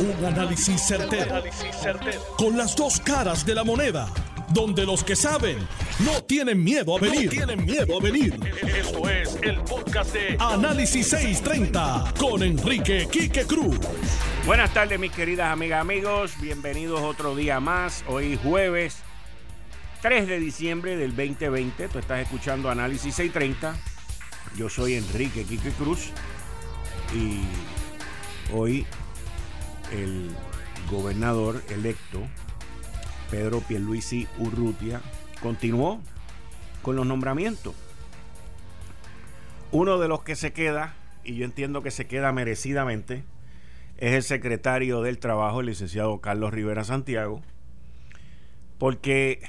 Un análisis certero, Con las dos caras de la moneda. Donde los que saben no tienen miedo a venir. tienen miedo a venir. Esto es el podcast de Análisis 630 con Enrique Quique Cruz. Buenas tardes, mis queridas amigas, amigos. Bienvenidos otro día más. Hoy jueves 3 de diciembre del 2020. Tú estás escuchando Análisis 630. Yo soy Enrique Quique Cruz. Y hoy el gobernador electo Pedro Pierluisi Urrutia continuó con los nombramientos. Uno de los que se queda, y yo entiendo que se queda merecidamente, es el secretario del Trabajo, el licenciado Carlos Rivera Santiago, porque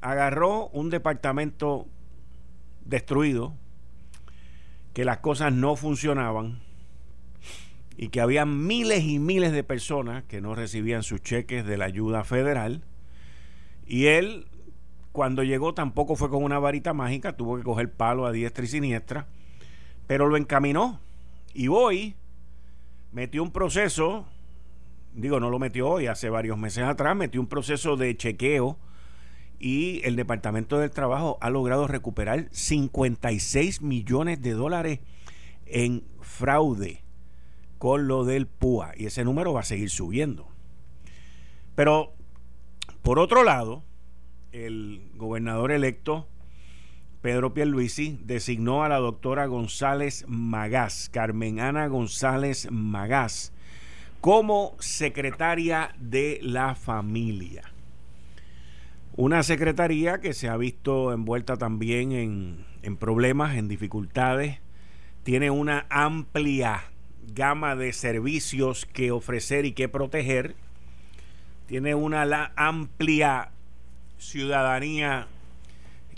agarró un departamento destruido, que las cosas no funcionaban, y que había miles y miles de personas que no recibían sus cheques de la ayuda federal. Y él, cuando llegó, tampoco fue con una varita mágica, tuvo que coger palo a diestra y siniestra, pero lo encaminó. Y hoy metió un proceso, digo, no lo metió hoy, hace varios meses atrás, metió un proceso de chequeo y el Departamento del Trabajo ha logrado recuperar 56 millones de dólares en fraude con lo del PUA y ese número va a seguir subiendo. Pero, por otro lado, el gobernador electo Pedro Pierluisi designó a la doctora González Magás, Carmen Ana González Magás, como secretaria de la familia. Una secretaría que se ha visto envuelta también en, en problemas, en dificultades, tiene una amplia gama de servicios que ofrecer y que proteger. Tiene una amplia ciudadanía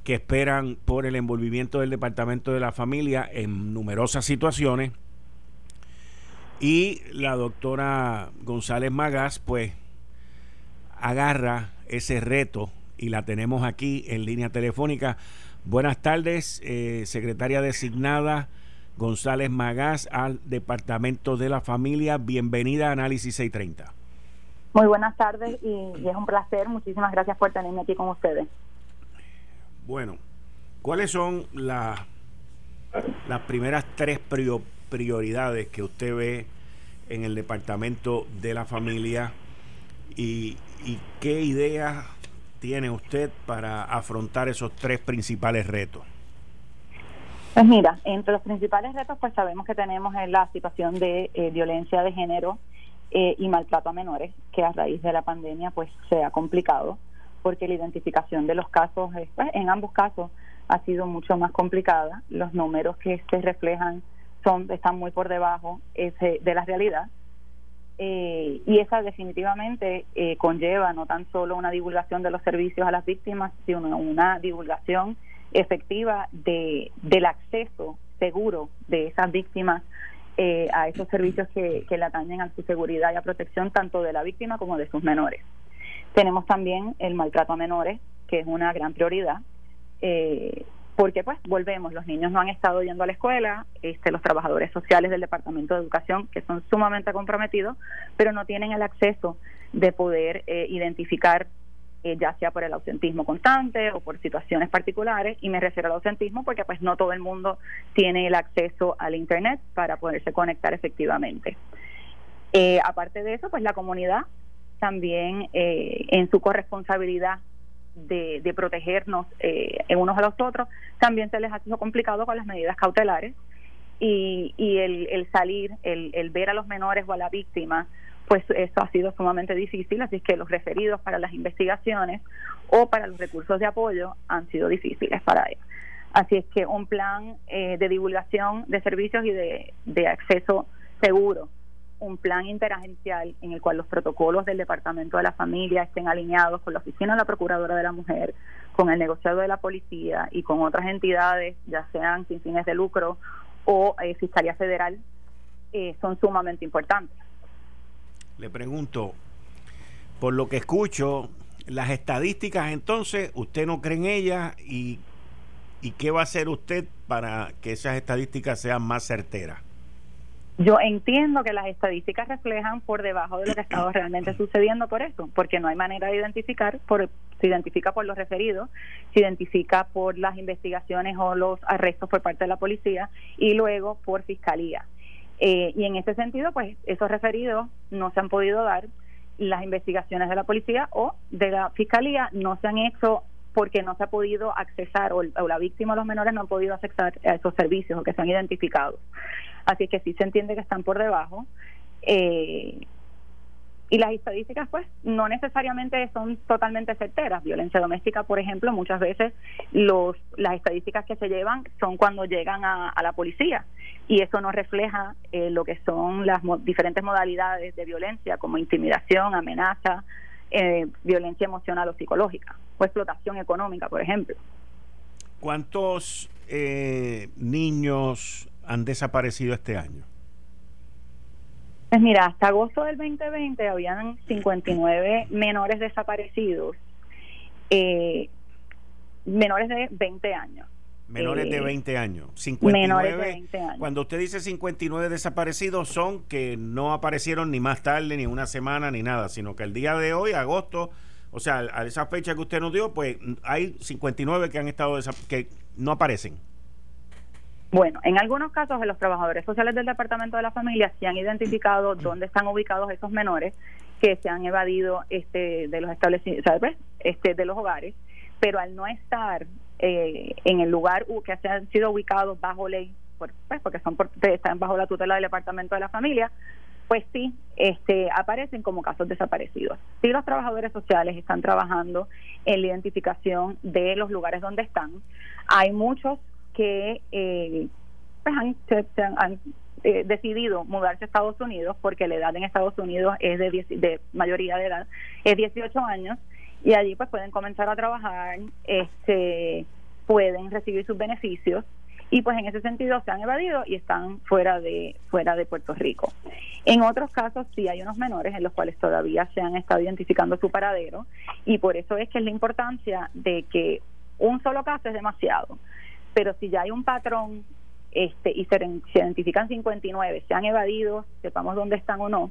que esperan por el envolvimiento del Departamento de la Familia en numerosas situaciones. Y la doctora González Magas, pues, agarra ese reto y la tenemos aquí en línea telefónica. Buenas tardes, eh, secretaria designada González Magás al Departamento de la Familia. Bienvenida a Análisis 630. Muy buenas tardes y, es un placer. Muchísimas gracias por tenerme aquí con ustedes. Bueno, ¿cuáles son las primeras tres prioridades que usted ve en el Departamento de la Familia y, y qué ideas tiene usted para afrontar esos tres principales retos? Pues mira, entre los principales retos, pues sabemos que tenemos la situación de eh, violencia de género eh, y maltrato a menores, que a raíz de la pandemia, pues se ha complicado, porque la identificación de los casos, pues, en ambos casos, ha sido mucho más complicada. Los números que se reflejan son están muy por debajo ese, de la realidad. Eh, y esa definitivamente conlleva no tan solo una divulgación de los servicios a las víctimas, sino una divulgación efectiva de, del acceso seguro de esas víctimas eh, a esos servicios que, que le atañen a su seguridad y a protección tanto de la víctima como de sus menores. Tenemos también el maltrato a menores, que es una gran prioridad, eh, porque pues volvemos, los niños no han estado yendo a la escuela, este, los trabajadores sociales del Departamento de Educación, que son sumamente comprometidos, pero no tienen el acceso de poder eh, identificar eh, ya sea por el ausentismo constante o por situaciones particulares, y me refiero al ausentismo porque pues no todo el mundo tiene el acceso al Internet para poderse conectar efectivamente. Eh, aparte de eso, pues la comunidad también eh, en su corresponsabilidad de, de protegernos en unos a los otros, también se les ha sido complicado con las medidas cautelares y, y el, el salir, el, el ver a los menores o a la víctima pues eso ha sido sumamente difícil, así que los referidos para las investigaciones o para los recursos de apoyo han sido difíciles para ellos. Así es que un plan eh, de divulgación de servicios y de, de acceso seguro, un plan interagencial en el cual los protocolos del Departamento de la Familia estén alineados con la Oficina de la Procuradora de la Mujer, con el negociado de la Policía y con otras entidades, ya sean sin fines de lucro o eh, Fiscalía Federal, eh, son sumamente importantes le pregunto, por lo que escucho, las estadísticas entonces, ¿usted no cree en ellas? ¿Y, qué va a hacer usted para que esas estadísticas sean más certeras? Yo entiendo que las estadísticas reflejan por debajo de lo que estado realmente sucediendo por eso, porque no hay manera de identificar, por, se identifica por los referidos, se identifica por las investigaciones o los arrestos por parte de la policía y luego por fiscalía. Eh, y en ese sentido, pues esos referidos no se han podido dar, las investigaciones de la policía o de la fiscalía no se han hecho porque no se ha podido accesar o, la víctima o los menores no han podido accesar a esos servicios o que se han identificado. Así que sí se entiende que están por debajo. Eh, y las estadísticas, pues, no necesariamente son totalmente certeras. Violencia doméstica, por ejemplo, muchas veces los, las estadísticas que se llevan son cuando llegan a, la policía y eso no refleja eh, lo que son las diferentes modalidades de violencia, como intimidación, amenaza, eh, violencia emocional o psicológica, o explotación económica, por ejemplo. ¿Cuántos eh, niños han desaparecido este año? Pues mira, hasta agosto del 2020 habían 59 menores desaparecidos, eh, menores de 20 años. Menores de 20 eh, años. 59, menores de 20 años. Cuando usted dice 59 desaparecidos, son que no aparecieron ni más tarde, ni una semana, ni nada, sino que el día de hoy, agosto, o sea, a esa fecha que usted nos dio, pues hay 59 que han estado que no aparecen. Bueno, en algunos casos los trabajadores sociales del Departamento de la Familia se han identificado dónde están ubicados esos menores que se han evadido este de los establecimientos, ¿sabes? Este de los hogares, pero al no estar eh, en el lugar que se han sido ubicados bajo ley, pues, porque son están bajo la tutela del Departamento de la Familia, pues sí, este, aparecen como casos desaparecidos. Sí, los trabajadores sociales están trabajando en la identificación de los lugares donde están. Hay muchos que eh, pues han, eh, decidido mudarse a Estados Unidos porque la edad en Estados Unidos es de, de mayoría de edad, es 18 años y allí pues pueden comenzar a trabajar, este pueden recibir sus beneficios y pues en ese sentido se han evadido y están fuera de fuera de Puerto Rico. En otros casos sí hay unos menores en los cuales todavía se han estado identificando su paradero y por eso es que es la importancia de que un solo caso es demasiado pero si ya hay un patrón este y se, identifican 59, se han evadido, sepamos dónde están o no,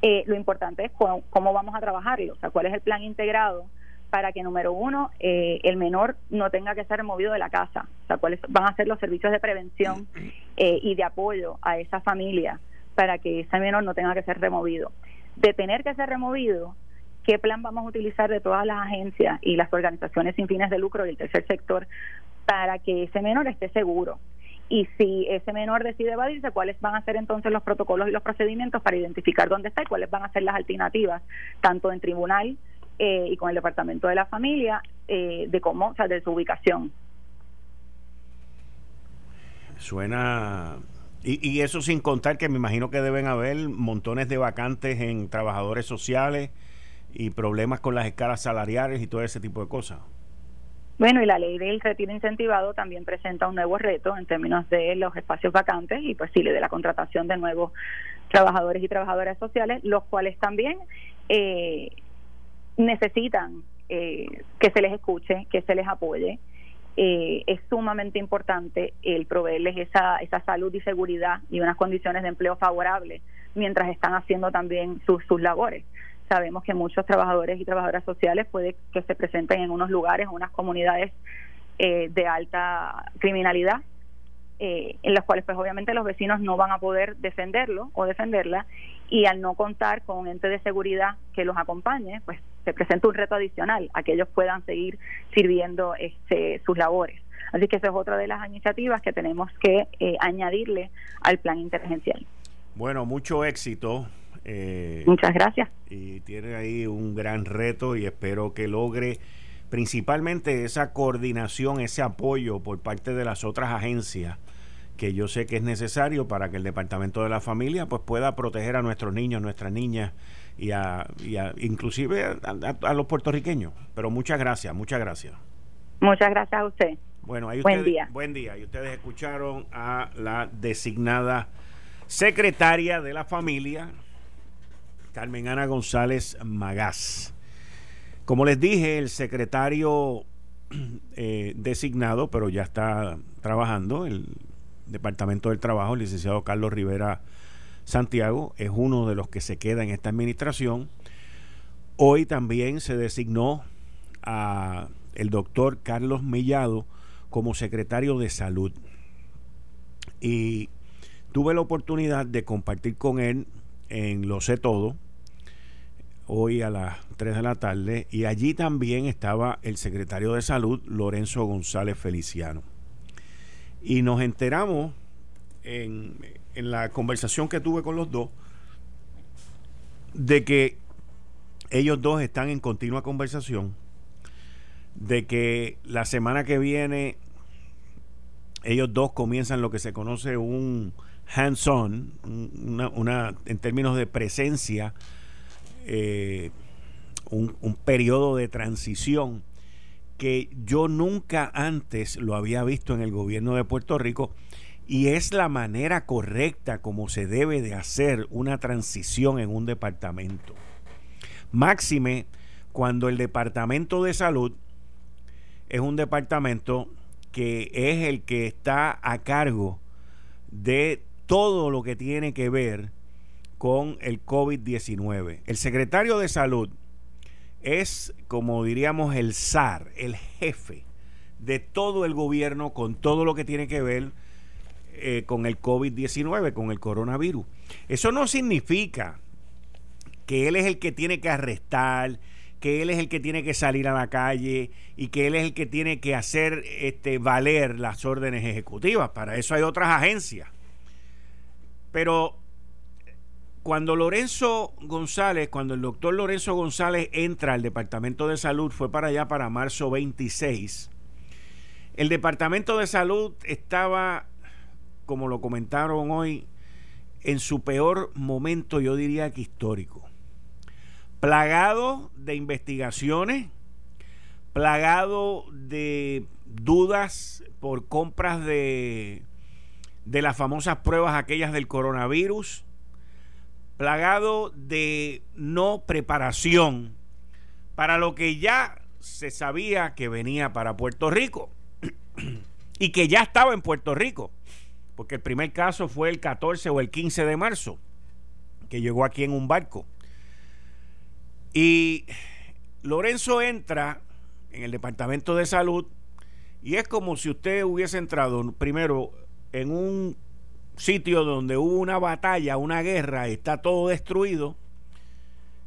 eh, lo importante es cómo, vamos a trabajarlo, o sea, cuál es el plan integrado para que, número uno, eh, el menor no tenga que ser removido de la casa, o sea, cuáles van a ser los servicios de prevención eh, y de apoyo a esa familia para que ese menor no tenga que ser removido. De tener que ser removido, qué plan vamos a utilizar de todas las agencias y las organizaciones sin fines de lucro y el tercer sector para que ese menor esté seguro. Y si ese menor decide evadirse, ¿cuáles van a ser entonces los protocolos y los procedimientos para identificar dónde está y cuáles van a ser las alternativas, tanto en tribunal eh, y con el Departamento de la Familia, eh, de cómo, o sea, de su ubicación? Suena y, y, eso sin contar que me imagino que deben haber montones de vacantes en trabajadores sociales y problemas con las escalas salariales y todo ese tipo de cosas. Bueno, y la ley del retiro incentivado también presenta un nuevo reto en términos de los espacios vacantes y pues sí, de la contratación de nuevos trabajadores y trabajadoras sociales, los cuales también eh, necesitan eh, que se les escuche, que se les apoye. Eh, es sumamente importante el proveerles esa, esa salud y seguridad y unas condiciones de empleo favorables mientras están haciendo también sus, sus labores sabemos que muchos trabajadores y trabajadoras sociales puede que se presenten en unos lugares, en unas comunidades eh, de alta criminalidad, eh, en las cuales pues obviamente los vecinos no van a poder defenderlo o defenderla y al no contar con un ente de seguridad que los acompañe, pues se presenta un reto adicional a que ellos puedan seguir sirviendo este, sus labores. Así que esa es otra de las iniciativas que tenemos que eh, añadirle al plan interagencial. Bueno, mucho éxito eh, Muchas gracias. Y tiene ahí un gran reto y espero que logre principalmente esa coordinación, ese apoyo por parte de las otras agencias que yo sé que es necesario para que el Departamento de la Familia pues pueda proteger a nuestros niños, nuestras niñas y a, inclusive a, los puertorriqueños. Pero muchas gracias, muchas gracias. Muchas gracias a usted. Bueno, ahí buen día. Buen día. Y ustedes escucharon a la designada secretaria de la familia, Carmen Ana González Magás. Como les dije, el secretario eh, designado, pero ya está trabajando, el Departamento del Trabajo, el licenciado Carlos Rivera Santiago es uno de los que se queda en esta administración. Hoy también se designó a el doctor Carlos Mellado como secretario de salud. Y tuve la oportunidad de compartir con él en Lo sé todo, hoy a las 3 de la tarde, y allí también estaba el secretario de salud, Lorenzo González Feliciano. Y nos enteramos en, en la conversación que tuve con los dos de que ellos dos están en continua conversación, de que la semana que viene ellos dos comienzan lo que se conoce un hands-on, una, en términos de presencia, eh, un, periodo de transición que yo nunca antes lo había visto en el gobierno de Puerto Rico y es la manera correcta como se debe de hacer una transición en un departamento. Máxime cuando el departamento de salud es un departamento que es el que está a cargo de todo lo que tiene que ver con el COVID-19. El secretario de salud es, como diríamos, el SAR, el jefe de todo el gobierno con todo lo que tiene que ver eh, con el COVID-19, con el coronavirus. Eso no significa que él es el que tiene que arrestar, que él es el que tiene que salir a la calle y que él es el que tiene que hacer este, valer las órdenes ejecutivas. Para eso hay otras agencias. Pero cuando Lorenzo González, cuando el doctor Lorenzo González entra al Departamento de Salud, fue para allá para marzo 26, el Departamento de Salud estaba, como lo comentaron hoy, en su peor momento, yo diría que histórico. Plagado de investigaciones, plagado de dudas por compras de, de las famosas pruebas aquellas del coronavirus, plagado de no preparación para lo que ya se sabía que venía para Puerto Rico y que ya estaba en Puerto Rico, porque el primer caso fue el 14 o el 15 de marzo, que llegó aquí en un barco. Y Lorenzo entra en el Departamento de Salud y es como si usted hubiese entrado primero en un sitio donde hubo una batalla, una guerra, está todo destruido.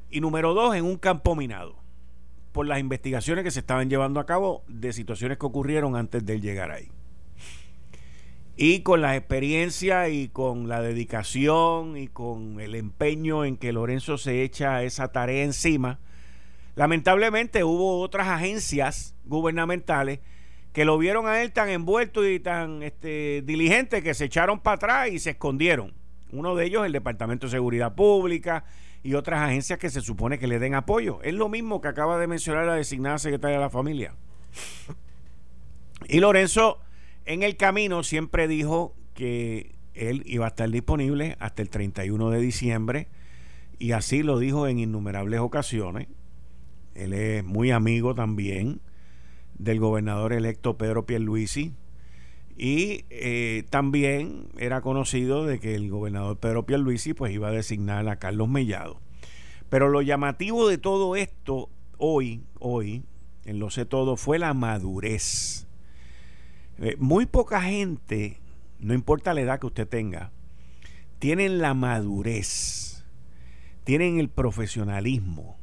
Y número dos, en un campo minado, por las investigaciones que se estaban llevando a cabo de situaciones que ocurrieron antes de llegar ahí. Y con la experiencia y con la dedicación y con el empeño en que Lorenzo se echa esa tarea encima, lamentablemente hubo otras agencias gubernamentales que lo vieron a él tan envuelto y tan este, diligente que se echaron para atrás y se escondieron. Uno de ellos el Departamento de Seguridad Pública y otras agencias que se supone que le den apoyo. Es lo mismo que acaba de mencionar la designada secretaria de la familia. Y Lorenzo en el camino siempre dijo que él iba a estar disponible hasta el 31 de diciembre y así lo dijo en innumerables ocasiones. Él es muy amigo también del gobernador electo Pedro Pierluisi y eh, también era conocido de que el gobernador Pedro Pierluisi pues iba a designar a Carlos Mellado. Pero lo llamativo de todo esto hoy, hoy, en lo sé todo, fue la madurez eh, muy poca gente, no importa la edad que usted tenga, tienen la madurez, tienen el profesionalismo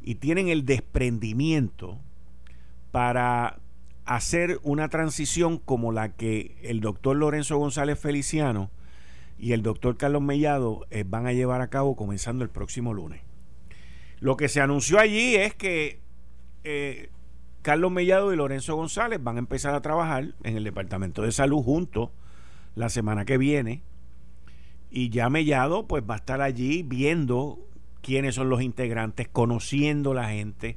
y tienen el desprendimiento para hacer una transición como la que el doctor Lorenzo González Feliciano y el doctor Carlos Mellado eh, van a llevar a cabo comenzando el próximo lunes. Lo que se anunció allí es que eh, Carlos Mellado y Lorenzo González van a empezar a trabajar en el Departamento de Salud juntos la semana que viene. Y ya Mellado pues va a estar allí viendo quiénes son los integrantes, conociendo la gente,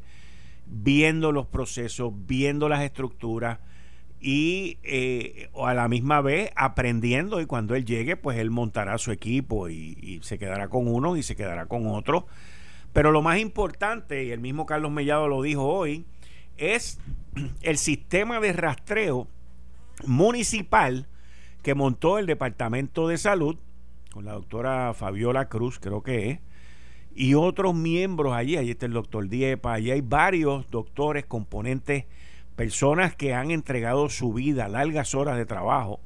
viendo los procesos, viendo las estructuras y eh, a la misma vez aprendiendo y cuando él llegue pues él montará su equipo y, y se quedará con unos y se quedará con otros. Pero lo más importante, y el mismo Carlos Mellado lo dijo hoy, es el sistema de rastreo municipal que montó el Departamento de Salud con la doctora Fabiola Cruz, creo que es, y otros miembros allí. Allí está el doctor Diepa, allí hay varios doctores, componentes, personas que han entregado su vida, largas horas de trabajo,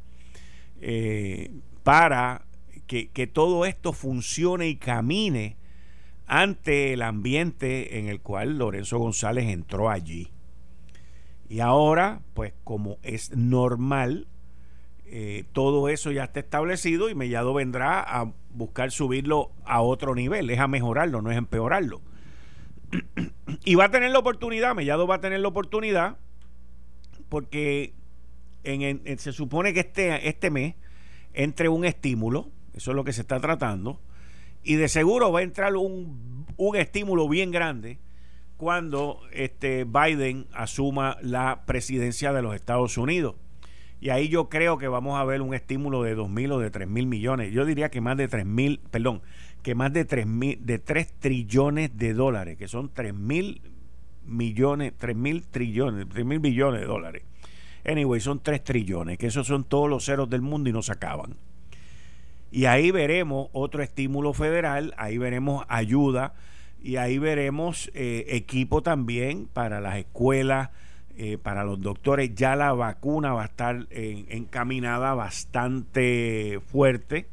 eh, para que, que todo esto funcione y camine ante el ambiente en el cual Lorenzo González entró allí. Y ahora, pues como es normal, eh, todo eso ya está establecido y Mellado vendrá a buscar subirlo a otro nivel, es a mejorarlo, no es empeorarlo. y va a tener la oportunidad, Mellado va a tener la oportunidad, porque en, se supone que este, este mes entre un estímulo, eso es lo que se está tratando, y de seguro va a entrar un, un estímulo bien grande cuando este Biden asuma la presidencia de los Estados Unidos. Y ahí yo creo que vamos a ver un estímulo de dos mil o de tres mil millones. Yo diría que más de tres mil, perdón, que más de tres mil, de tres trillones de dólares, que son tres mil millones, tres mil trillones, tres mil billones de dólares. Anyway, son tres trillones, que esos son todos los ceros del mundo y no se acaban. Y ahí veremos otro estímulo federal, ahí veremos ayuda y ahí veremos eh, equipo también para las escuelas, eh, para los doctores. Ya la vacuna va a estar encaminada bastante fuerte.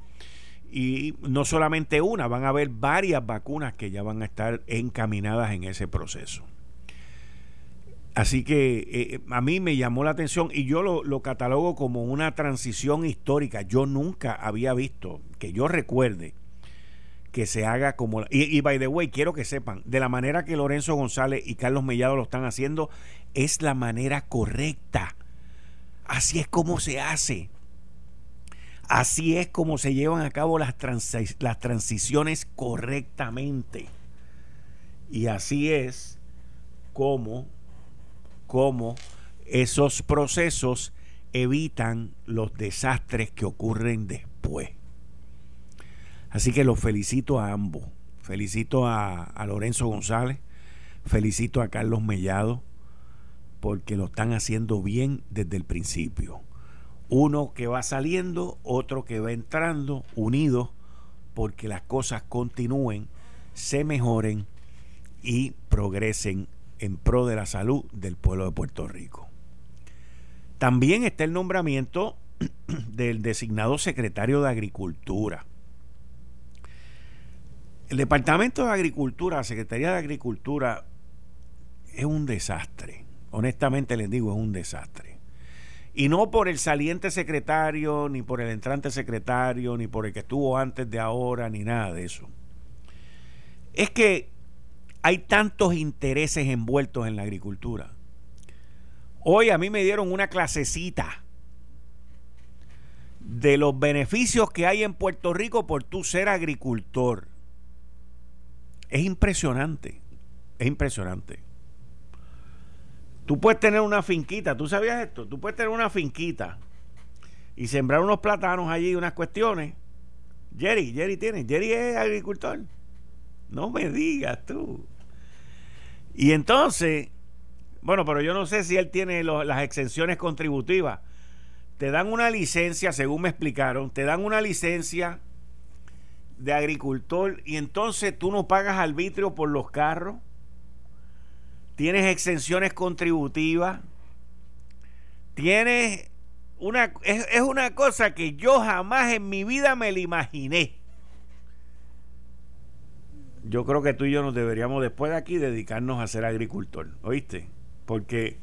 Y no solamente una, van a haber varias vacunas que ya van a estar encaminadas en ese proceso. Así que eh, a mí me llamó la atención y yo lo, lo, catalogo como una transición histórica. Yo nunca había visto, que yo recuerde, que se haga como... Y, by the way, quiero que sepan, de la manera que Lorenzo González y Carlos Mellado lo están haciendo, es la manera correcta. Así es como se hace. Así es como se llevan a cabo las, transiciones correctamente. Y así es como, como esos procesos evitan los desastres que ocurren después. Así que los felicito a ambos. Felicito a, Lorenzo González, felicito a Carlos Mellado, porque lo están haciendo bien desde el principio. Uno que va saliendo, otro que va entrando, unidos, porque las cosas continúen, se mejoren y progresen en pro de la salud del pueblo de Puerto Rico. También está el nombramiento del designado secretario de Agricultura. El Departamento de Agricultura, la Secretaría de Agricultura, es un desastre. Honestamente les digo, es un desastre. Y no por el saliente secretario, ni por el entrante secretario, ni por el que estuvo antes de ahora, ni nada de eso. Es que hay tantos intereses envueltos en la agricultura. Hoy a mí me dieron una clasecita de los beneficios que hay en Puerto Rico por tú ser agricultor. Es impresionante. Es impresionante. Tú puedes tener una finquita, ¿tú sabías esto? Tú puedes tener una finquita y sembrar unos plátanos allí, unas cuestiones. Jerry, Jerry tiene, Jerry es agricultor. No me digas tú. Y entonces, bueno, pero yo no sé si él tiene las exenciones contributivas. Te dan una licencia, según me explicaron, te dan una licencia de agricultor y entonces tú no pagas arbitrio por los carros, tienes exenciones contributivas, tienes una es, una cosa que yo jamás en mi vida me la imaginé. Yo creo que tú y yo nos deberíamos después de aquí dedicarnos a ser agricultor, ¿oíste? Porque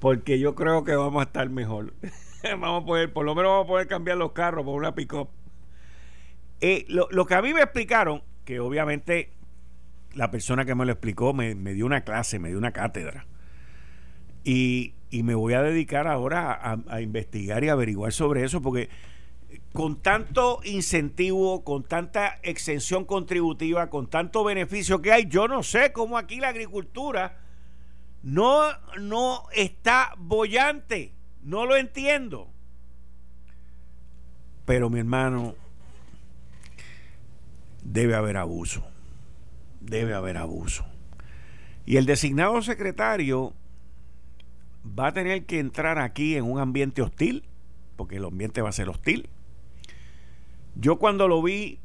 porque yo creo que vamos a estar mejor. vamos a poder, por lo menos vamos a poder cambiar los carros por una pick-up. Eh, lo, que a mí me explicaron, que obviamente la persona que me lo explicó me, dio una clase, me dio una cátedra. Y, me voy a dedicar ahora a, investigar y averiguar sobre eso, porque con tanto incentivo, con tanta exención contributiva, con tanto beneficio que hay, yo no sé cómo aquí la agricultura no, no está bollante. No lo entiendo. Pero mi hermano, debe haber abuso. Debe haber abuso. Y el designado secretario va a tener que entrar aquí en un ambiente hostil, porque el ambiente va a ser hostil. Yo cuando lo vi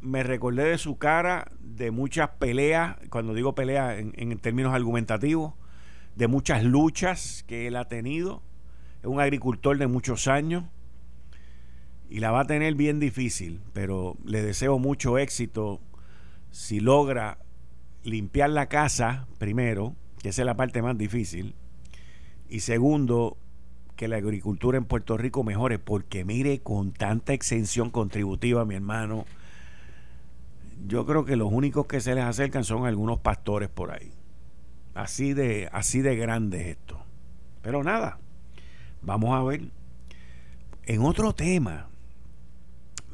me recordé de su cara, de muchas peleas, cuando digo peleas en, términos argumentativos, de muchas luchas que él ha tenido. Es un agricultor de muchos años y la va a tener bien difícil, pero le deseo mucho éxito si logra limpiar la casa primero, que esa es la parte más difícil, y segundo, que la agricultura en Puerto Rico mejore, porque mire, con tanta exención contributiva, mi hermano, yo creo que los únicos que se les acercan son algunos pastores por ahí. Así de, así de grande esto. Pero nada, vamos a ver. En otro tema,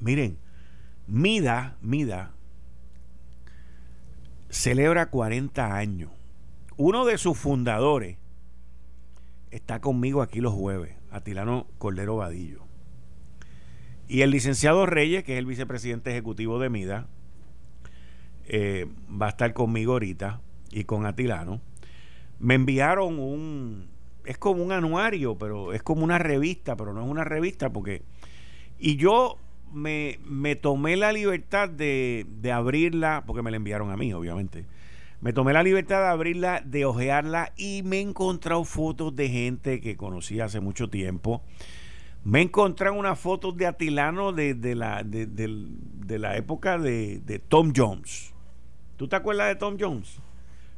miren, Mida, Mida, celebra 40 años. Uno de sus fundadores está conmigo aquí los jueves, Atilano Cordero Vadillo. Y el licenciado Reyes, que es el vicepresidente ejecutivo de Mida, eh, va a estar conmigo ahorita y con Atilano. Me enviaron un, es como un anuario, pero es como una revista, pero no es una revista porque... Y yo me, me tomé la libertad de, de, abrirla, porque me la enviaron a mí, obviamente. Me tomé la libertad de abrirla, de ojearla y me he encontrado fotos de gente que conocí hace mucho tiempo. Me he encontrado unas fotos de Atilano de, de la, de, la época de, de Tom Jones. ¿Tú te acuerdas de Tom Jones?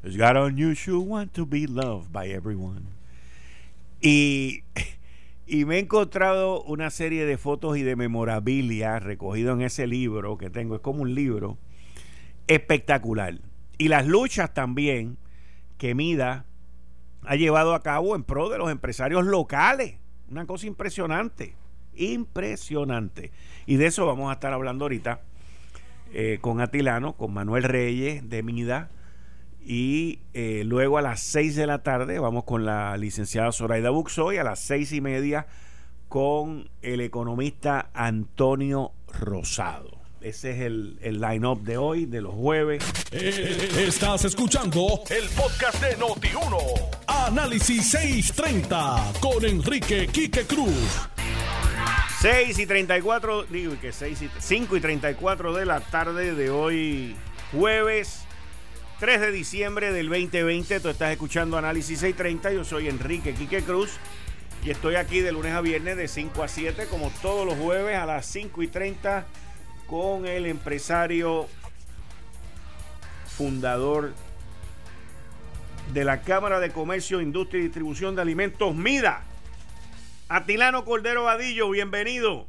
It's got unusual want to be loved by everyone. Y y me he encontrado una serie de fotos y de memorabilia recogido en ese libro que tengo. Es como un libro espectacular. Y las luchas también que Mida ha llevado a cabo en pro de los empresarios locales. Una cosa impresionante. Impresionante. Y de eso vamos a estar hablando ahorita eh, con Atilano, con Manuel Reyes de Mida y eh, luego a las 6 de la tarde vamos con la licenciada Zoraida Buxo y a las seis y media con el economista Antonio Rosado. Ese es el, el line-up de hoy, de los jueves. Eh, estás escuchando el podcast de Noti1. Análisis 630 con Enrique Quique Cruz. 6 y 34, digo que 6 y 5 y 34 de la tarde de hoy, jueves 3 de diciembre del 2020. Tú estás escuchando Análisis 630. Yo soy Enrique Quique Cruz y estoy aquí de lunes a viernes de 5 a 7, como todos los jueves a las 5 y 30, con el empresario fundador de la Cámara de Comercio, Industria y Distribución de Alimentos, MIDA. Atilano Cordero Vadillo, bienvenido.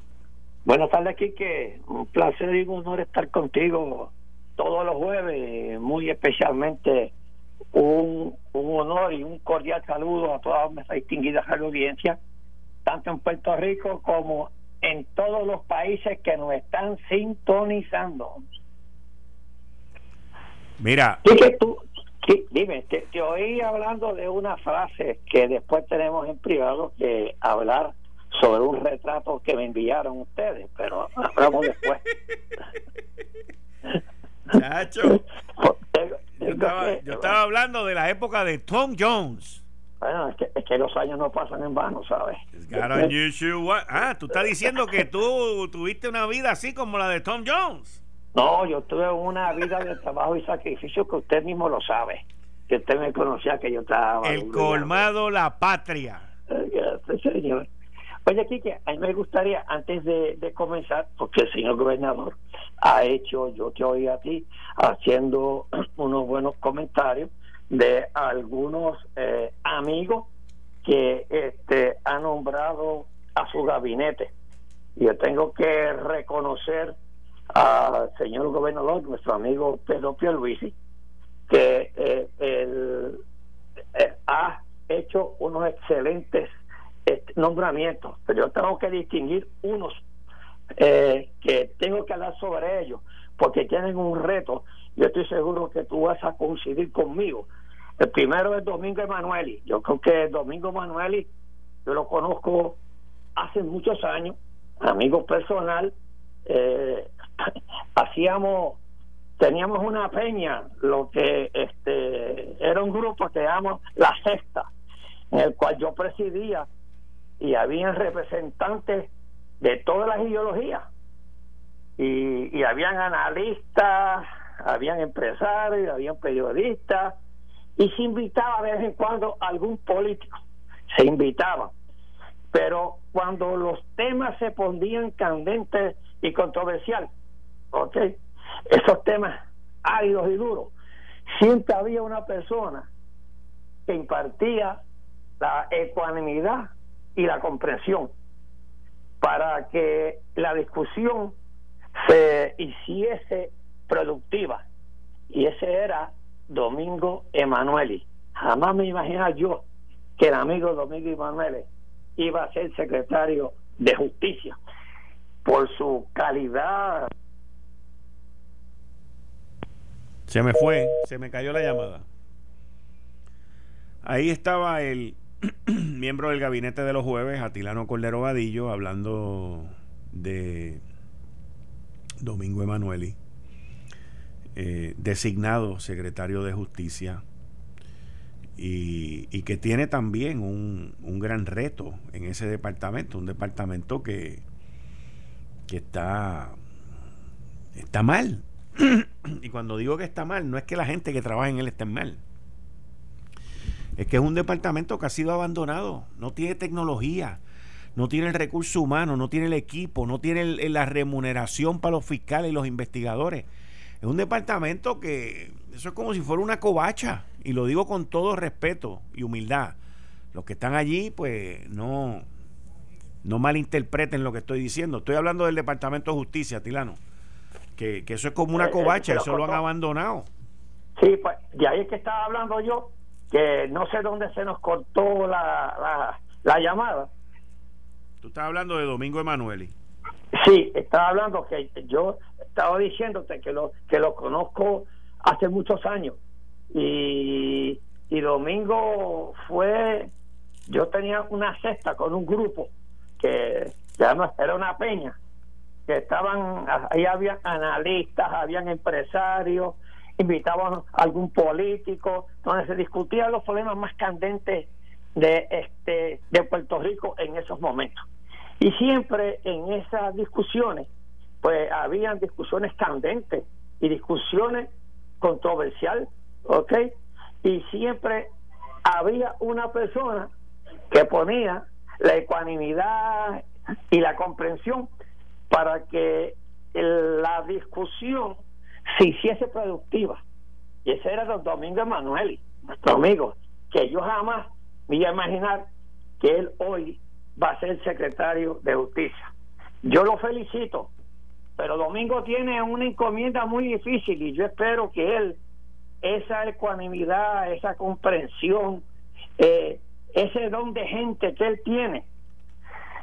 Buenas tardes, Quique. Un placer y un honor estar contigo todos los jueves, muy especialmente un, un honor y un cordial saludo a todas nuestras distinguidas audiencias, tanto en Puerto Rico como en todos los países que nos están sintonizando. Mira. tú, dime, te, te, oí hablando de una frase que después tenemos en privado que hablar sobre un retrato que me enviaron ustedes, pero hablamos después. Chacho. Yo estaba, hablando de la época de Tom Jones. Bueno, es que, es que los años no pasan en vano, ¿sabes? Ah, tú estás diciendo que tú tuviste una vida así como la de Tom Jones. No, yo tuve una vida de trabajo y sacrificio que usted mismo lo sabe. Que usted me conocía que yo estaba. El colmado, la patria. señor. Oye, Kike, a mí me gustaría, antes de, comenzar, porque el señor gobernador ha hecho, yo te oí a ti, haciendo unos buenos comentarios de algunos eh, amigos que este, ha nombrado a su gabinete. Yo tengo que reconocer al señor gobernador, nuestro amigo Pedro Pierluisi, que eh, él, eh, ha hecho unos excelentes este, nombramientos, pero yo tengo que distinguir unos eh, que tengo que hablar sobre ellos, porque tienen un reto. Yo estoy seguro que tú vas a coincidir conmigo. El primero es Domingo Emanueli. Yo creo que Domingo Emanueli, yo lo conozco hace muchos años, amigo personal. Eh, hacíamos, teníamos una peña, lo que este era un grupo que llamamos La Sexta, en el cual yo presidía y habían representantes de todas las ideologías y, y habían analistas, habían empresarios, habían periodistas, y se invitaba de vez en cuando algún político, se invitaba. Pero cuando los temas se ponían candentes y controversiales, ¿ok? Esos temas áridos y duros, siempre había una persona que impartía la ecuanimidad y la comprensión para que la discusión se hiciese productiva. Y ese era Domingo Emanueli. Jamás me imaginaba yo que el amigo Domingo Emanueli iba a ser secretario de justicia por su calidad. Se me fue, se me cayó la llamada. Ahí estaba el miembro del gabinete de los jueves, Atilano Cordero Vadillo, hablando de Domingo Emanueli, eh, designado secretario de justicia y, que tiene también un, gran reto en ese departamento, un departamento que, que está, está mal. y cuando digo que está mal, no es que la gente que trabaja en él esté mal es que es un departamento que ha sido abandonado, no tiene tecnología, no tiene el recurso humano, no tiene el equipo, no tiene la remuneración para los fiscales y los investigadores. Es un departamento que eso es como si fuera una covacha, y lo digo con todo respeto y humildad. Los que están allí, pues no, no malinterpreten lo que estoy diciendo. Estoy hablando del Departamento de Justicia, Tilano. Que, que eso es como una eh, eh, covacha, eso lo han abandonado. Sí, pues de ahí es que estaba hablando yo que no sé dónde se nos cortó la, la, llamada. Tú estás hablando de Domingo Emanueli. Sí, estaba hablando que yo estaba diciéndote que lo que lo conozco hace muchos años y, y Domingo fue yo tenía una cesta con un grupo que ya era una peña que estaban ahí había analistas habían empresarios invitaban a algún político, donde se discutían los problemas más candentes de este de Puerto Rico en esos momentos. Y siempre en esas discusiones, pues habían discusiones candentes y discusiones controversiales, ¿ok? Y siempre había una persona que ponía la ecuanimidad y la comprensión para que la discusión se hiciese productiva. Y ese era don Domingo Emanueli, nuestro amigo, que yo jamás me iba a imaginar que él hoy va a ser secretario de justicia. Yo lo felicito, pero Domingo tiene una encomienda muy difícil y yo espero que él, esa ecuanimidad, esa comprensión, eh, ese don de gente que él tiene,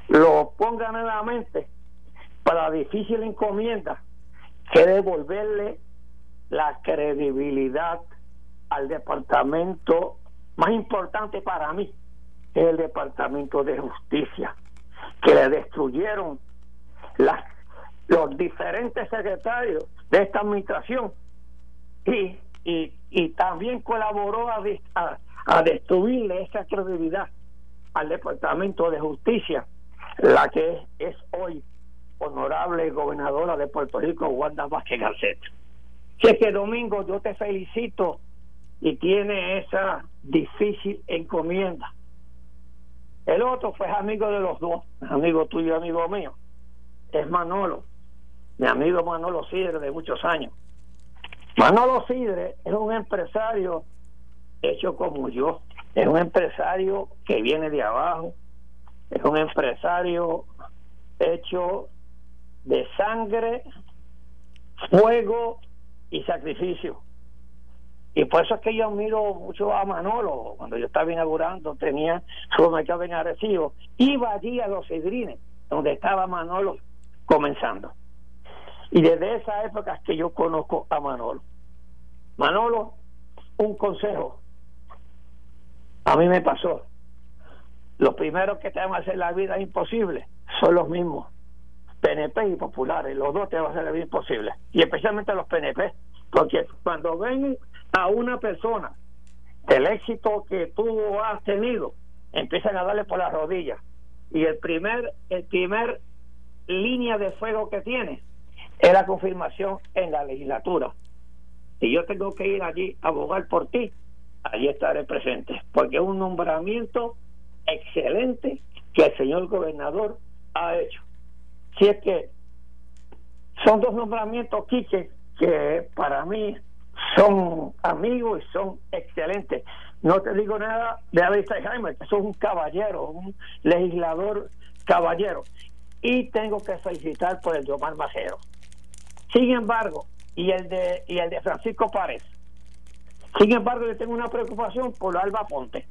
lo ponga nuevamente para la difícil encomienda que devolverle la credibilidad al departamento más importante para mí, es el departamento de justicia, que le destruyeron los diferentes secretarios de esta administración. Y, y, y también colaboró a destruirle esa credibilidad al departamento de justicia, la que es hoy honorable gobernadora de Puerto Rico, Wanda Vázquez Garcet. Sé que Domingo, yo te felicito y tiene esa difícil encomienda. El otro fue amigo de los dos, amigo tuyo y amigo mío. Es Manolo, mi amigo Manolo Sidre de muchos años. Manolo Sidre es un empresario hecho como yo, es un empresario que viene de abajo, es un empresario hecho de sangre, fuego y sacrificio. Y por eso es que yo admiro mucho a Manolo. Cuando yo estaba inaugurando, tenía su mercado en Arecibo. Iba allí a los Cedrines, donde estaba Manolo comenzando. Y desde esa época es que yo conozco a Manolo. Manolo, un consejo. A mí me pasó. Los primeros que te van a hacer la vida imposible son los mismos. PNP y populares, los dos te van a hacer bien posible, y especialmente los PNP, porque cuando ven a una persona el éxito que tú has tenido, empiezan a darle por las rodillas, y el primer, el primer línea de fuego que tiene es la confirmación en la legislatura. Si yo tengo que ir allí a abogar por ti, allí estaré presente, porque es un nombramiento excelente que el señor gobernador ha hecho. Si es que son dos nombramientos, Quique, que para mí son amigos y son excelentes. No te digo nada de Alistair Jaime, que es un caballero, un legislador caballero. Y tengo que felicitar por el de Omar. Sin embargo, y el de y el de Francisco Párez. Sin embargo, yo tengo una preocupación por Alba Ponte.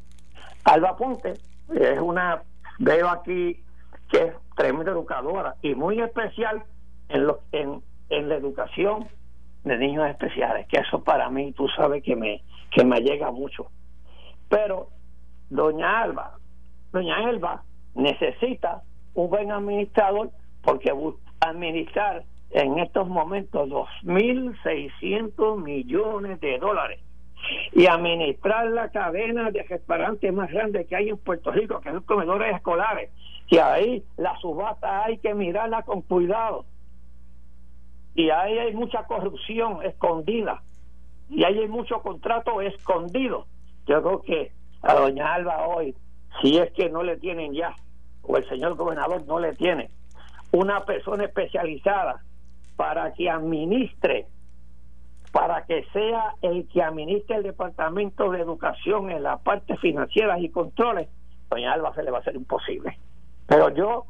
Alba Ponte es una, veo aquí que es tremenda educadora y muy especial en, lo, en, en la educación de niños especiales, que eso para mí, tú sabes que me, que me llega mucho. Pero doña Alba, doña Elba necesita un buen administrador porque administrar en estos momentos 2.600 millones de dólares y administrar la cadena de restaurantes más grande que hay en Puerto Rico, que son comedores escolares, y ahí la subasta hay que mirarla con cuidado. Y ahí hay mucha corrupción escondida, y ahí hay mucho contrato escondido. Yo creo que a doña Alba hoy, si es que no le tienen ya, o el señor gobernador no le tiene, una persona especializada para que administre para que sea el que administre el Departamento de Educación en la parte financiera y controles, doña Alba se le va a ser imposible. Pero yo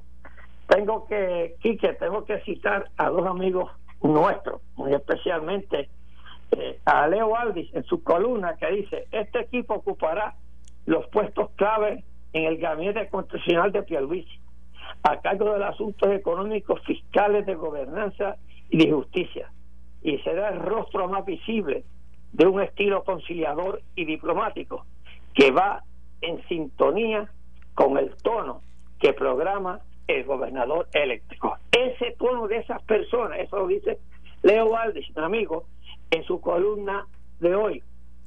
tengo que, Quique, tengo que citar a dos amigos nuestros, muy especialmente eh, a Leo Aldis en su columna que dice, este equipo ocupará los puestos clave en el gabinete constitucional de Pierluisi, a cargo de los asuntos económicos, fiscales, de gobernanza y de justicia y será el rostro más visible de un estilo conciliador y diplomático que va en sintonía con el tono que programa el gobernador eléctrico. Ese tono de esas personas, eso lo dice Leo Valdés, mi amigo, en su columna de hoy.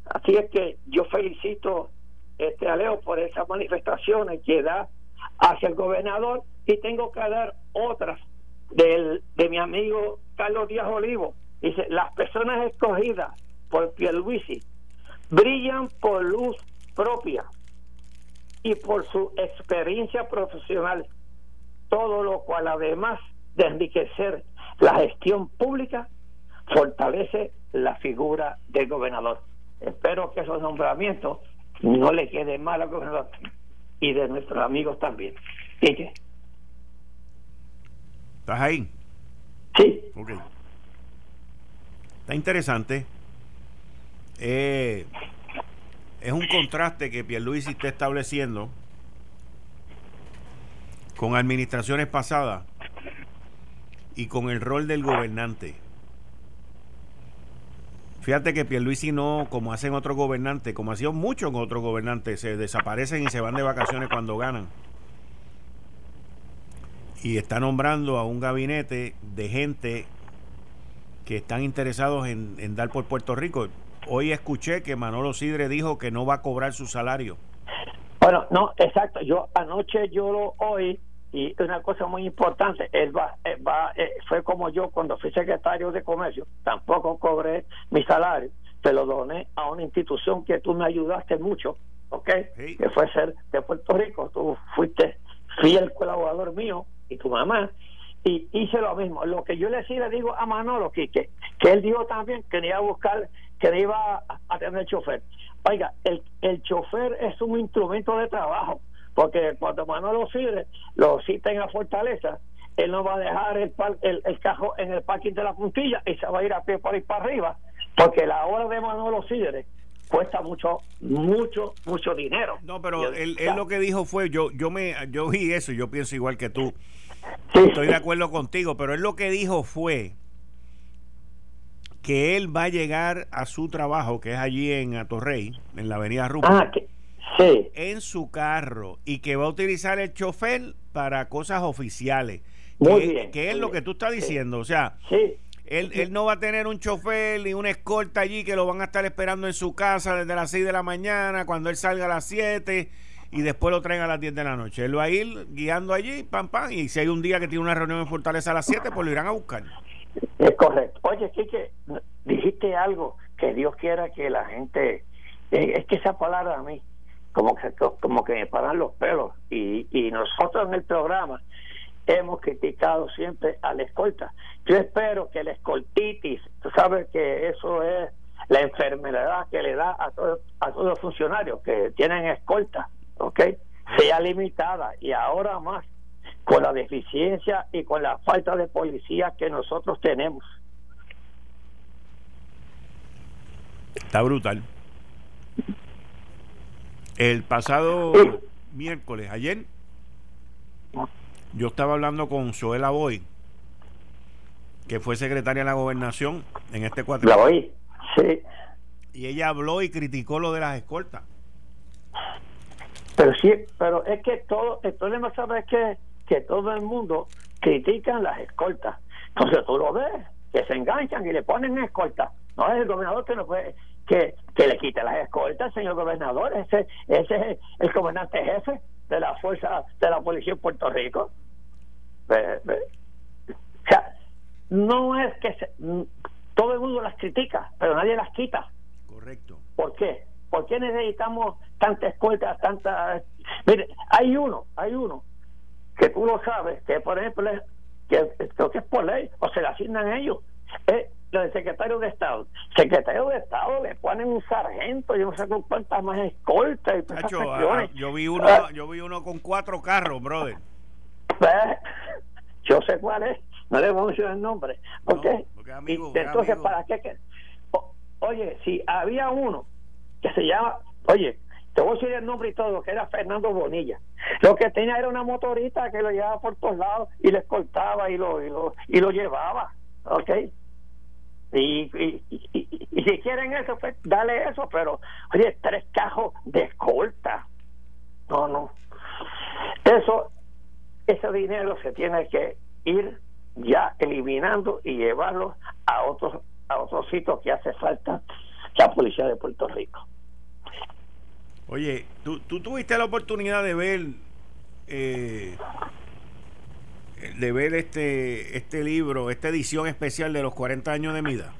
Así es que yo felicito este, a Leo por esas manifestaciones que da hacia el gobernador y tengo que dar otras del, de mi amigo Carlos Díaz Olivo, Dice, las personas escogidas por Pierluisi brillan por luz propia y por su experiencia profesional, todo lo cual además de enriquecer la gestión pública, fortalece la figura del gobernador. Espero que esos nombramientos no le queden mal al gobernador y de nuestros amigos también. ¿Estás ahí? Sí. Está interesante. Eh, es un contraste que Pierluisi está estableciendo con administraciones pasadas y con el rol del gobernante. Fíjate que Pierluisi no, como hacen otros gobernantes, como hacían muchos otros gobernantes, se desaparecen y se van de vacaciones cuando ganan. Y está nombrando a un gabinete de gente que están interesados en, dar por Puerto Rico. Hoy escuché que Manolo Sidre dijo que no va a cobrar su salario. Bueno, no, exacto. Yo anoche yo lo oí y una cosa muy importante, él va, eh, va eh, fue como yo cuando fui secretario de comercio, tampoco cobré mi salario, te lo doné a una institución que tú me ayudaste mucho, ¿ok? Que fue ser de Puerto Rico, tú fuiste fiel colaborador mío y tu mamá, y hice lo mismo. Lo que yo le decía, le digo a Manolo que, que, él dijo también que iba a buscar, que iba a, tener chofer. Oiga, el, el chofer es un instrumento de trabajo, porque cuando Manolo sirve, lo cita en la fortaleza, él no va a dejar el, el, el cajo en el parking de la puntilla y se va a ir a pie por ahí para arriba, porque la hora de Manolo Sidre cuesta mucho mucho mucho dinero no pero él, él, lo que dijo fue yo yo me yo vi eso yo pienso igual que tú Estoy de acuerdo contigo, pero él lo que dijo fue que él va a llegar a su trabajo, que es allí en Atorrey, en la avenida Rupert, ah, sí. en su carro y que va a utilizar el chofer para cosas oficiales. Muy que, bien, que es lo que tú estás diciendo, o sea, Él, él, no va a tener un chofer ni una escolta allí que lo van a estar esperando en su casa desde las 6 de la mañana, cuando él salga a las 7 y después lo traen a las 10 de la noche. Él va a ir guiando allí, pam, pam, y si hay un día que tiene una reunión en Fortaleza a las 7, pues lo irán a buscar. Es correcto. Oye, Kike, dijiste algo que Dios quiera que la gente... Eh, es que esa palabra a mí, como que, como que me paran los pelos. Y, y nosotros en el programa hemos criticado siempre a la escolta. Yo espero que la escoltitis, tú sabes que eso es la enfermedad que le da a todos, a todos los funcionarios que tienen escolta, ¿ok? Sea limitada y ahora más con la deficiencia y con la falta de policía que nosotros tenemos. Está brutal. El pasado miércoles, ayer, yo estaba hablando con Joela Boy, que fue secretaria de la gobernación en este cuatro. La oí, sí. Y ella habló y criticó lo de las escoltas. Pero sí, pero es que todo, el problema, ¿sabes que Que todo el mundo critican las escoltas. Entonces tú lo ves, que se enganchan y le ponen escoltas. No es el gobernador que no puede, que, que le quite las escoltas, señor gobernador. Ese, ese es el comandante jefe de la fuerza de la policía en Puerto Rico. O sea, no es que todo el mundo las critica, pero nadie las quita. Correcto. ¿Por qué? ¿Por qué necesitamos tantas escuelas, tantas... Mire, hay uno, hay uno, que tú lo sabes, que por ejemplo, que creo que es por ley, o se le asignan ellos, es del secretario de Estado. Secretario de Estado le ponen un sargento, yo no sé con cuántas más escoltas y ah, yo vi uno, ah. yo vi uno con cuatro carros, brother. Yo sé cuál es, no le voy a mencionar el nombre. ¿Ok? entonces, ¿para qué? oye, si había uno que se llama, oye, te voy a decir el nombre y todo, que era Fernando Bonilla. Lo que tenía era una motorita que lo llevaba por todos lados y le escoltaba y lo, y lo, y lo llevaba. ¿Ok? Y, y, si quieren eso, pues dale eso, pero oye, tres cajos de escolta. No, no. Eso ese dinero se tiene que ir ya eliminando y llevarlo a otros a otros sitios que hace falta la policía de Puerto Rico. Oye, ¿tú, tú tuviste la oportunidad de ver eh, de ver este este libro, esta edición especial de los 40 años de Mida?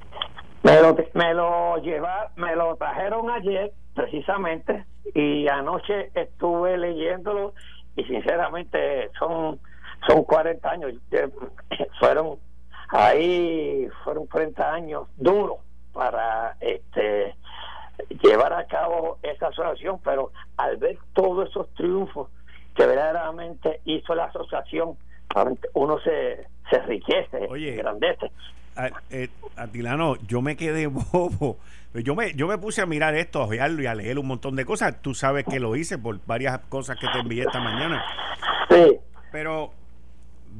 Me lo, me lo lleva, me lo trajeron ayer precisamente y anoche estuve leyéndolo y sinceramente son son 40 años fueron ahí fueron 40 años duros para este llevar a cabo esa asociación pero al ver todos esos triunfos que verdaderamente hizo la asociación uno se, se enriquece Oye, grandece eh, Atilano, yo me quedé bobo. Yo me, yo me puse a mirar esto, a ojearlo y a leer un montón de cosas. Tú sabes que lo hice por varias cosas que te envié esta mañana. Sí. Pero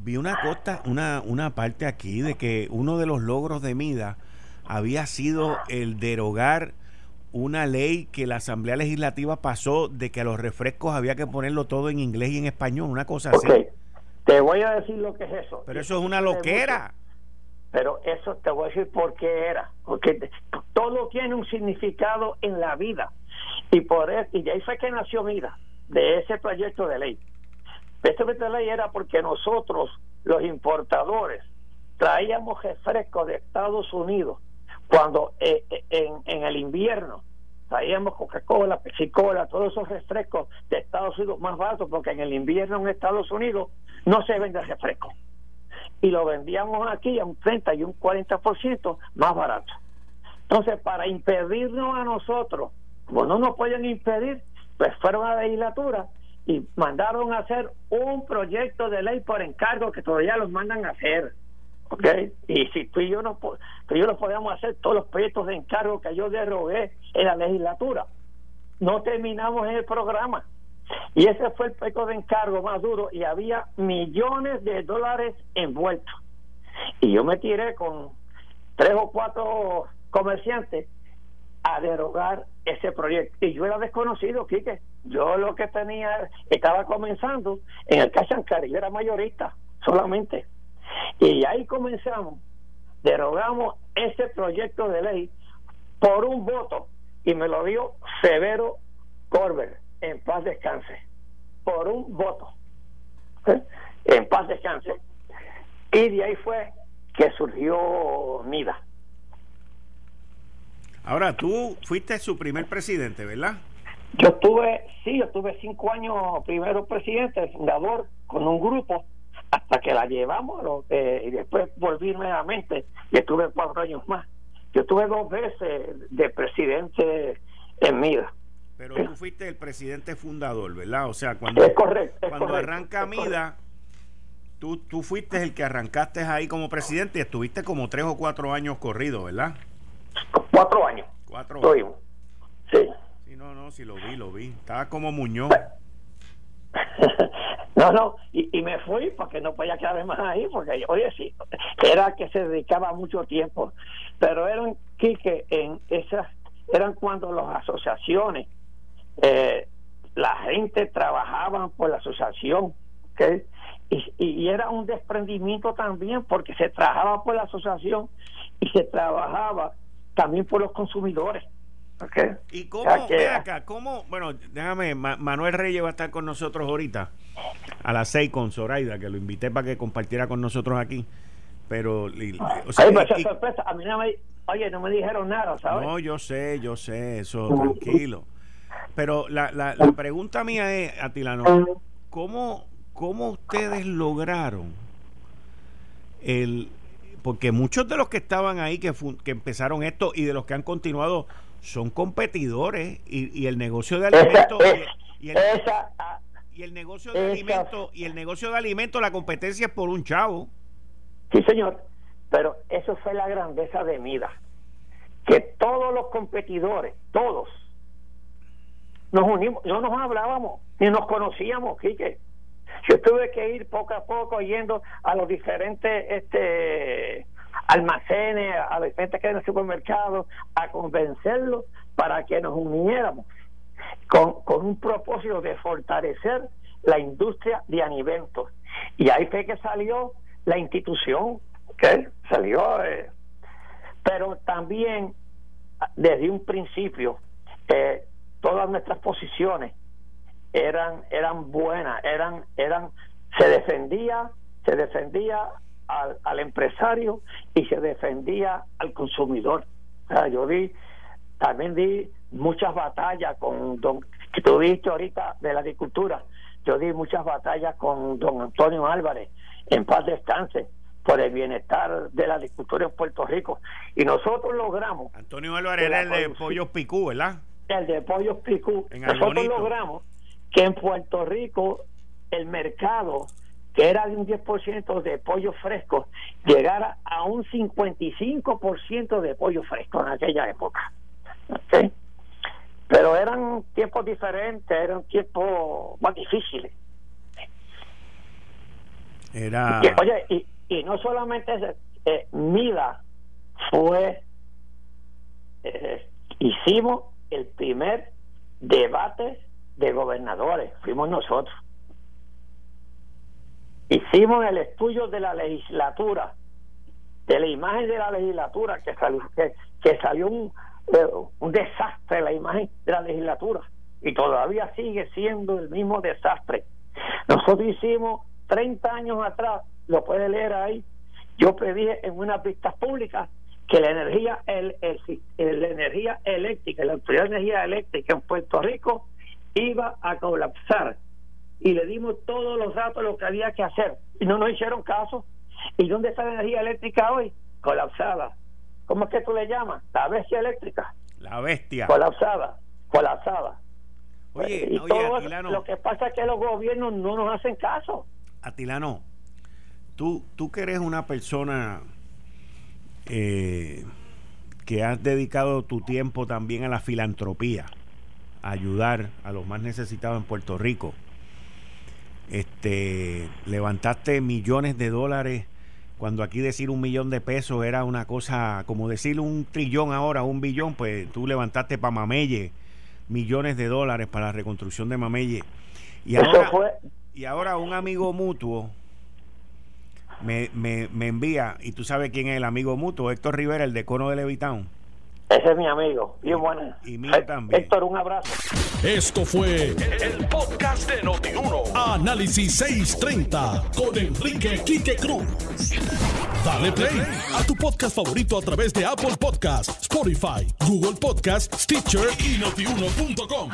vi una costa, una, una parte aquí de que uno de los logros de Mida había sido el derogar una ley que la Asamblea Legislativa pasó de que a los refrescos había que ponerlo todo en inglés y en español, una cosa así. Te voy a decir lo que es eso. Pero eso es una loquera. Pero eso te voy a decir por qué era. Porque todo tiene un significado en la vida. Y por eso, y de ahí fue que nació Mira, de ese proyecto de ley. Este proyecto de ley era porque nosotros, los importadores, traíamos refrescos de Estados Unidos cuando eh, eh, en, en el invierno traíamos Coca-Cola, Pepsi-Cola, todos esos refrescos de Estados Unidos más baratos, porque en el invierno en Estados Unidos no se vende refresco y lo vendíamos aquí a un 30 y un 40% más barato. Entonces, para impedirnos a nosotros, como no nos pueden impedir, pues fueron a la legislatura y mandaron a hacer un proyecto de ley por encargo que todavía los mandan a hacer. ¿Ok? Y si tú y yo no, tú y yo no podemos hacer todos los proyectos de encargo que yo derogué en la legislatura, no terminamos en el programa. Y ese fue el peco de encargo más duro y había millones de dólares envueltos. Y yo me tiré con tres o cuatro comerciantes a derogar ese proyecto. Y yo era desconocido, Quique. Yo lo que tenía, estaba comenzando en el Cachancari, yo era mayorista solamente. Y ahí comenzamos, derogamos ese proyecto de ley por un voto y me lo dio Severo Corber en paz descanse, por un voto, ¿eh? en paz descanse. Y de ahí fue que surgió MIDA. Ahora, tú fuiste su primer presidente, ¿verdad? Yo estuve, sí, yo estuve cinco años primero presidente, fundador, con un grupo, hasta que la llevamos eh, y después volví nuevamente y estuve cuatro años más. Yo estuve dos veces de presidente en MIDA. Pero tú fuiste el presidente fundador, ¿verdad? O sea, cuando, cuando arranca MIDA, tú, tú fuiste el que arrancaste ahí como presidente y estuviste como tres o cuatro años corrido, ¿verdad? Cuatro años. Cuatro años. Sí. Sí, no, no, sí lo vi, lo vi. Estaba como Muñoz. no, no, y, me fui porque no podía quedarme más ahí, porque oye, sí, era que se dedicaba mucho tiempo, pero eran, que en esas, eran cuando las asociaciones, eh, la gente trabajaba por la asociación, ¿okay? y, y era un desprendimiento también porque se trabajaba por la asociación y se trabajaba también por los consumidores. Okay. ¿Y cómo, acá, cómo, bueno, déjame, Manuel Reyes va a estar con nosotros ahorita a las seis con Zoraida, que lo invité para que compartiera con nosotros aquí. Pero, o sea, sorpresa, a mí no me, oye, no me dijeron nada, ¿sabes? No, yo sé, yo sé, eso, tranquilo. Pero la, la, la pregunta mía es, Atilano, ¿cómo, ¿cómo ustedes lograron el, porque muchos de los que estaban ahí, que, que empezaron esto y de los que han continuado, son competidores y, el negocio de alimentos y, el, negocio de alimentos y el negocio de alimentos, la competencia es por un chavo. Sí, señor, pero eso fue la grandeza de Mida, que todos los competidores, todos, nos unimos, no nos hablábamos, ni nos conocíamos, Quique. Yo tuve que ir poco a poco yendo a los diferentes este almacenes, a los diferentes que en el supermercado, a convencerlos para que nos uniéramos con, con un propósito de fortalecer la industria de alimentos. Y ahí fue que salió la institución, que salió, eh, pero también desde un principio eh, todas nuestras posiciones eran eran buenas, eran eran se defendía, se defendía al, al empresario y se defendía al consumidor. yo di también di muchas batallas con don que tú viste ahorita de la agricultura. Yo di muchas batallas con don Antonio Álvarez en paz descanse por el bienestar de la agricultura en Puerto Rico. Y nosotros logramos. Antonio Álvarez era el de Pollos Picú, ¿verdad? El de Pollos Picú. nosotros logramos que en Puerto Rico el mercado, que era de un 10% de pollo fresco, llegara a un 55% de pollo fresco en aquella época. Pero eran tiempos diferentes, eran tiempos más difíciles. Era... oye, y, y no solamente ese, eh, Mida fue, eh, hicimos el primer debate de gobernadores, fuimos nosotros. Hicimos el estudio de la legislatura, de la imagen de la legislatura, que salió, que, salió un, eh, un desastre la imagen de la legislatura y todavía sigue siendo el mismo desastre. Nosotros hicimos 30 años atrás, lo puede leer ahí, yo pedí en unas vistas públicas que la energía el, el, la energía eléctrica, la autoridad energía eléctrica en Puerto Rico iba a colapsar y le dimos todos los datos de lo que había que hacer y no nos hicieron caso. ¿Y dónde está la energía eléctrica hoy? Colapsada. ¿Cómo es que tú le llamas? La bestia eléctrica. La bestia. Colapsada, colapsada. Oye, y oye lo que pasa es que los gobiernos no nos hacen caso. Atilano, tú, tú que eres una persona eh, que has dedicado tu tiempo también a la filantropía ayudar a los más necesitados en Puerto Rico. Este, levantaste millones de dólares cuando aquí decir un millón de pesos era una cosa como decir un trillón ahora, un billón, pues tú levantaste para Mamelle millones de dólares para la reconstrucción de Mamelle. Y ahora, y ahora un amigo mutuo me, me, me, envía, y tú sabes quién es el amigo mutuo, Héctor Rivera, el decono de Levitown. Ese es mi amigo. Bien buena. Y mío también. Héctor, un abrazo. Esto fue el, podcast de Notiuno. Análisis 630 con Enrique Quique Cruz. Dale play a tu podcast favorito a través de Apple Podcasts, Spotify, Google Podcasts, Stitcher y notiuno.com.